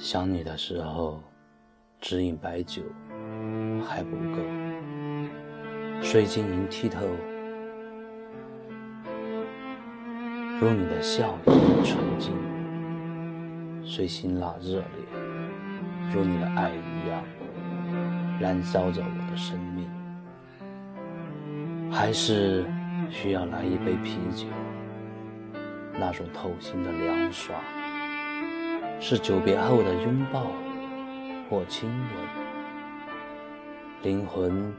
想你的时候，只饮白酒还不够，水晶莹剔透，如你的笑意纯净，虽辛辣热烈，如你的爱一样，燃烧着我的生命。还是需要来一杯啤酒，那种透心的凉爽。是久别后的拥抱或亲吻，灵魂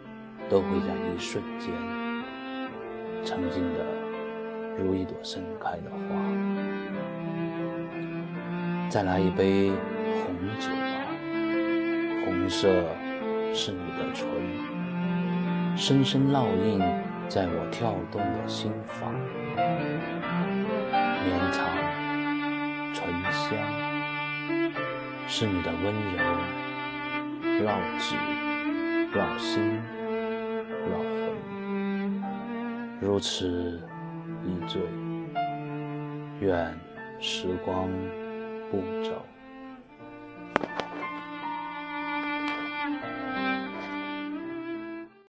都会在一瞬间沉静的如一朵盛开的花。再来一杯红酒吧，红色是你的唇，深深烙印在我跳动的心房，绵长醇香。是你的温柔，绕指、绕心、绕魂，如此一醉，愿时光不走。